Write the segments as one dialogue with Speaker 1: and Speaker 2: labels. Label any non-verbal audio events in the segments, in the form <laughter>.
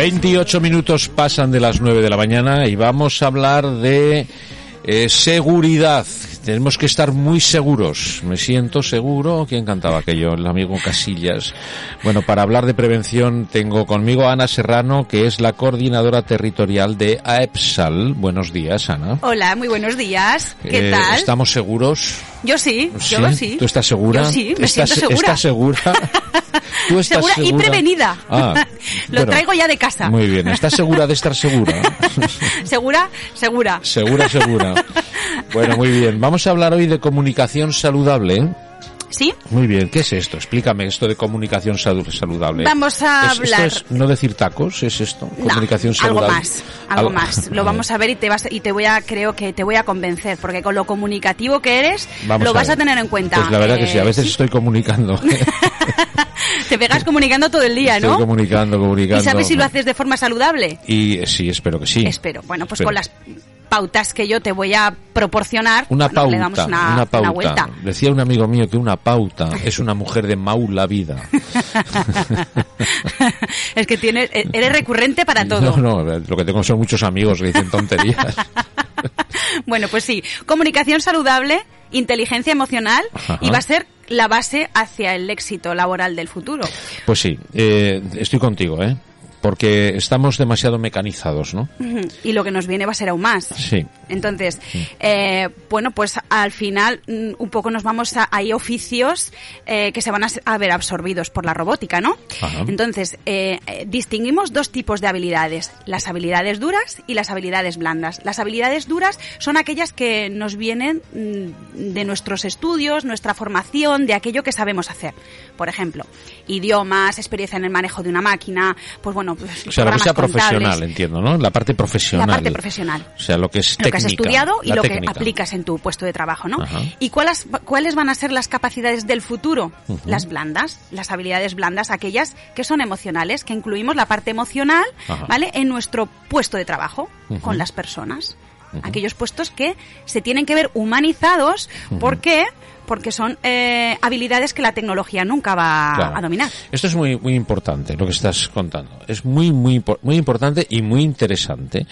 Speaker 1: 28 minutos pasan de las 9 de la mañana y vamos a hablar de eh, seguridad. Tenemos que estar muy seguros. Me siento seguro. ¿Quién cantaba aquello? El amigo Casillas. Bueno, para hablar de prevención tengo conmigo a Ana Serrano, que es la coordinadora territorial de AEPSAL. Buenos días, Ana.
Speaker 2: Hola, muy buenos días. ¿Qué
Speaker 1: Eh,
Speaker 2: tal?
Speaker 1: ¿Estamos seguros?
Speaker 2: Yo sí, yo sí.
Speaker 1: ¿Tú estás segura?
Speaker 2: Yo sí, me
Speaker 1: ¿Estás,
Speaker 2: siento segura.
Speaker 1: ¿Estás segura? <laughs> ¿Tú estás
Speaker 2: segura, y prevenida.
Speaker 1: Ah, <laughs>
Speaker 2: Lo
Speaker 1: bueno,
Speaker 2: traigo ya de casa.
Speaker 1: Muy bien. ¿Estás segura de estar segura? <laughs>
Speaker 2: Segura, segura.
Speaker 1: Segura, segura. Bueno, muy bien. Vamos a hablar hoy de comunicación saludable. ¿eh?
Speaker 2: ¿Sí?
Speaker 1: Muy bien. ¿Qué es esto? Explícame esto de comunicación salu- saludable.
Speaker 2: Vamos a
Speaker 1: ¿Es-
Speaker 2: hablar-
Speaker 1: Esto es no decir tacos, ¿es esto?
Speaker 2: No,
Speaker 1: comunicación
Speaker 2: algo
Speaker 1: saludable.
Speaker 2: más, algo
Speaker 1: Al-
Speaker 2: más. <laughs> Lo vamos a ver y te vas y te voy a creo que te voy a convencer porque con lo comunicativo que eres
Speaker 1: Vamos
Speaker 2: lo
Speaker 1: a
Speaker 2: vas a tener en cuenta.
Speaker 1: Pues la verdad que sí, a
Speaker 2: Eh,
Speaker 1: veces estoy comunicando. <laughs>
Speaker 2: te pegas comunicando todo el día,
Speaker 1: estoy
Speaker 2: ¿no?
Speaker 1: comunicando, comunicando.
Speaker 2: ¿Y sabes si lo haces de forma saludable?
Speaker 1: Y eh, sí, espero que sí.
Speaker 2: Espero. Bueno, pues
Speaker 1: Espero.
Speaker 2: con las pautas que yo te voy a proporcionar,
Speaker 1: Una
Speaker 2: bueno,
Speaker 1: pauta,
Speaker 2: le damos una,
Speaker 1: una
Speaker 2: una
Speaker 1: pauta.
Speaker 2: vuelta.
Speaker 1: Decía un amigo mío que una pauta es una mujer de maula vida. <laughs>
Speaker 2: es que tienes, eres recurrente para <laughs> todo.
Speaker 1: No, no, lo que tengo son muchos amigos que dicen tonterías. <laughs>
Speaker 2: Bueno, pues sí, comunicación saludable, inteligencia emocional
Speaker 1: Ajá.
Speaker 2: y va a ser la base hacia el éxito laboral del futuro.
Speaker 1: Pues sí, eh, estoy contigo, ¿eh? Porque estamos demasiado mecanizados, ¿no?
Speaker 2: Y lo que nos viene va a ser aún más.
Speaker 1: Sí.
Speaker 2: Entonces, eh, bueno, pues al final mm, un poco nos vamos a, hay oficios eh, que se van a, a ver absorbidos por la robótica, ¿no?
Speaker 1: Ajá.
Speaker 2: Entonces, eh, eh, distinguimos dos tipos de habilidades, las habilidades duras y las habilidades blandas. Las habilidades duras son aquellas que nos vienen mm, de nuestros estudios, nuestra formación, de aquello que sabemos hacer. Por ejemplo, idiomas, experiencia en el manejo de una máquina, pues bueno, pues
Speaker 1: O sea, la vista profesional,
Speaker 2: contables.
Speaker 1: entiendo, ¿no? La parte profesional.
Speaker 2: La parte profesional.
Speaker 1: O sea, lo que es
Speaker 2: lo que has estudiado y lo
Speaker 1: técnica.
Speaker 2: que aplicas en tu puesto de trabajo, ¿no?
Speaker 1: Ajá.
Speaker 2: ¿Y cuáles, cuáles van a ser las capacidades del futuro? Las blandas, las habilidades blandas, aquellas que son emocionales, que incluimos la parte emocional,
Speaker 1: Ajá.
Speaker 2: ¿vale? En nuestro puesto de trabajo, con las personas. Aquellos puestos que se tienen que ver humanizados,
Speaker 1: Ujú.
Speaker 2: Porque son eh, habilidades que la tecnología nunca va
Speaker 1: Claro.
Speaker 2: a dominar.
Speaker 1: Esto es muy muy importante lo que estás contando. Es muy muy muy importante y muy interesante.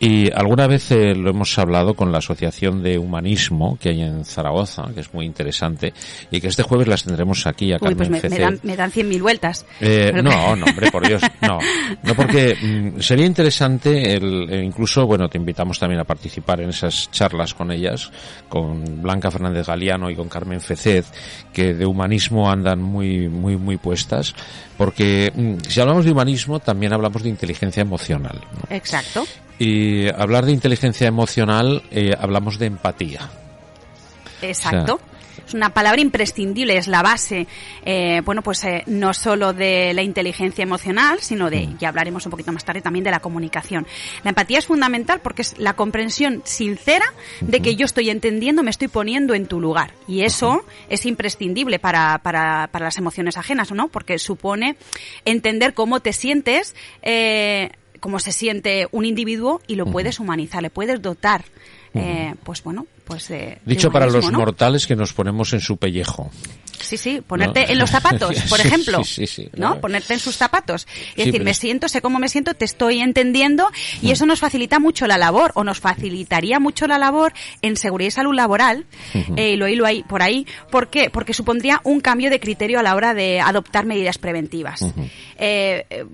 Speaker 1: Y alguna vez eh, lo hemos hablado con la Asociación de Humanismo que hay en Zaragoza, que es muy interesante, y que este jueves las tendremos aquí a
Speaker 2: Uy, pues
Speaker 1: Carmen
Speaker 2: me, me dan, me dan cien mil vueltas.
Speaker 1: Eh, no, no, hombre, por Dios, no. No, porque mm, sería interesante, el, eh, incluso, bueno, te invitamos también a participar en esas charlas con ellas, con Blanca Fernández Galeano y con Carmen Fecet, que de humanismo andan muy, muy, muy puestas, porque mm, si hablamos de humanismo, también hablamos de inteligencia emocional. ¿no?
Speaker 2: Exacto.
Speaker 1: Y hablar de inteligencia emocional, eh, hablamos de empatía.
Speaker 2: Exacto. Es una palabra imprescindible, es la base, eh, bueno, pues eh, no solo de la inteligencia emocional, sino de, ya hablaremos un poquito más tarde, también de la comunicación. La empatía es fundamental porque es la comprensión sincera de que yo estoy entendiendo, me estoy poniendo en tu lugar. Y eso es imprescindible para, para, para las emociones ajenas, ¿no? Porque supone entender cómo te sientes, eh, cómo se siente un individuo y lo puedes humanizar, le puedes dotar. Eh, pues bueno, pues de, de
Speaker 1: Dicho para los mortales que nos ponemos en su pellejo.
Speaker 2: Sí, sí, ponerte
Speaker 1: ¿no?
Speaker 2: en los zapatos, <laughs> por ejemplo.
Speaker 1: sí, sí, sí,
Speaker 2: ¿No? Ponerte en sus zapatos. Y decir,
Speaker 1: pero
Speaker 2: me siento, sé cómo me siento, te estoy entendiendo
Speaker 1: Mm.
Speaker 2: y eso nos facilita mucho la labor o nos facilitaría mucho la labor en seguridad y salud laboral,
Speaker 1: Ujú.
Speaker 2: eh, y lo hilo ahí, por ahí. ¿Por qué? Porque supondría un cambio de criterio a la hora de adoptar medidas preventivas. Eh, eh,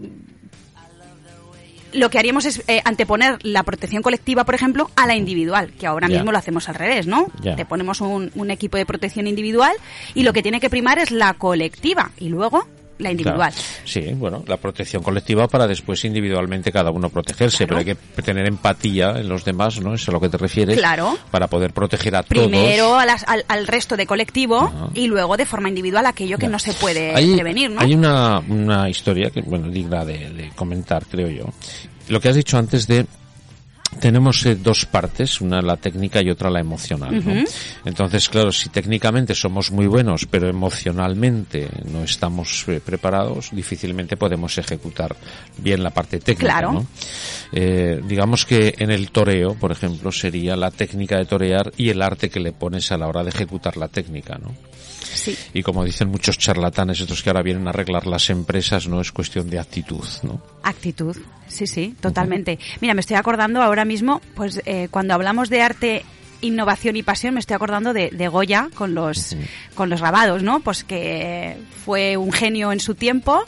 Speaker 2: lo que haríamos es eh, anteponer la protección colectiva, por ejemplo, a la individual, que ahora mismo lo hacemos al revés, ¿no? Te ponemos un, un equipo de protección individual y lo que tiene que primar es la colectiva y luego la individual.
Speaker 1: Claro. Sí, bueno, la protección colectiva para después individualmente cada uno protegerse,
Speaker 2: Claro.
Speaker 1: pero hay que tener empatía en los demás, ¿no? Es a lo que te refieres.
Speaker 2: Claro.
Speaker 1: Para poder proteger a
Speaker 2: Primero
Speaker 1: todos.
Speaker 2: las- al, al resto de colectivo y luego de forma individual aquello que no se puede
Speaker 1: Hay-
Speaker 2: prevenir, ¿no?
Speaker 1: Hay una, una historia que, bueno, digna de, de comentar, creo yo. Lo que has dicho antes de tenemos eh, dos partes, una la técnica y otra la emocional. Entonces, claro, si técnicamente somos muy buenos, pero emocionalmente no estamos eh, preparados, difícilmente podemos ejecutar bien la parte técnica.
Speaker 2: Claro.
Speaker 1: ¿no? Eh, digamos que en el toreo, por ejemplo, sería la técnica de torear y el arte que le pones a la hora de ejecutar la técnica, ¿no?
Speaker 2: Sí.
Speaker 1: Y como dicen muchos charlatanes, estos que ahora vienen a arreglar las empresas, no es cuestión de actitud, ¿no?
Speaker 2: Actitud, sí, sí, totalmente. Mira, me estoy acordando ahora mismo, pues eh, cuando hablamos de arte, innovación y pasión, me estoy acordando de, de Goya con los, con los grabados, ¿no? Pues que fue un genio en su tiempo,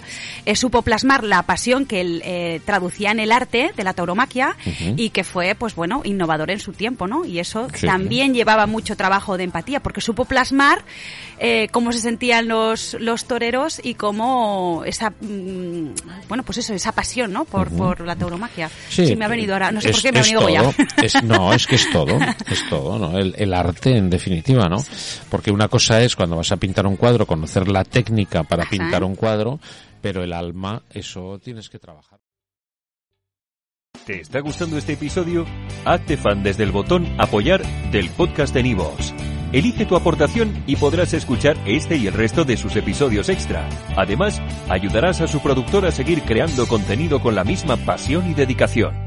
Speaker 2: eh, supo plasmar la pasión que él eh, traducía en el arte de la tauromaquia y que fue, pues bueno, innovador en su tiempo, ¿no? Y eso
Speaker 1: Sí.
Speaker 2: también llevaba mucho trabajo de empatía, porque supo plasmar eh, cómo se sentían los, los toreros y cómo esa, mm, bueno, pues eso, esa pasión, ¿no? Por, por la tauromaquia. Sí, me ha venido ahora, no sé
Speaker 1: Es-
Speaker 2: por qué me ha venido Goya.
Speaker 1: todo, es- no, es que es todo, es <laughs> todo, ¿no? El, el arte, en definitiva, ¿no? Porque una cosa es cuando vas a pintar un cuadro, conocer la técnica para
Speaker 2: Ajá.
Speaker 1: pintar un cuadro, pero el alma, eso tienes que trabajar.
Speaker 3: ¿Te está gustando este episodio? Hazte fan desde el botón Apoyar del podcast de Nivos. Elige tu aportación y podrás escuchar este y el resto de sus episodios extra. Además, ayudarás a su productor a seguir creando contenido con la misma pasión y dedicación.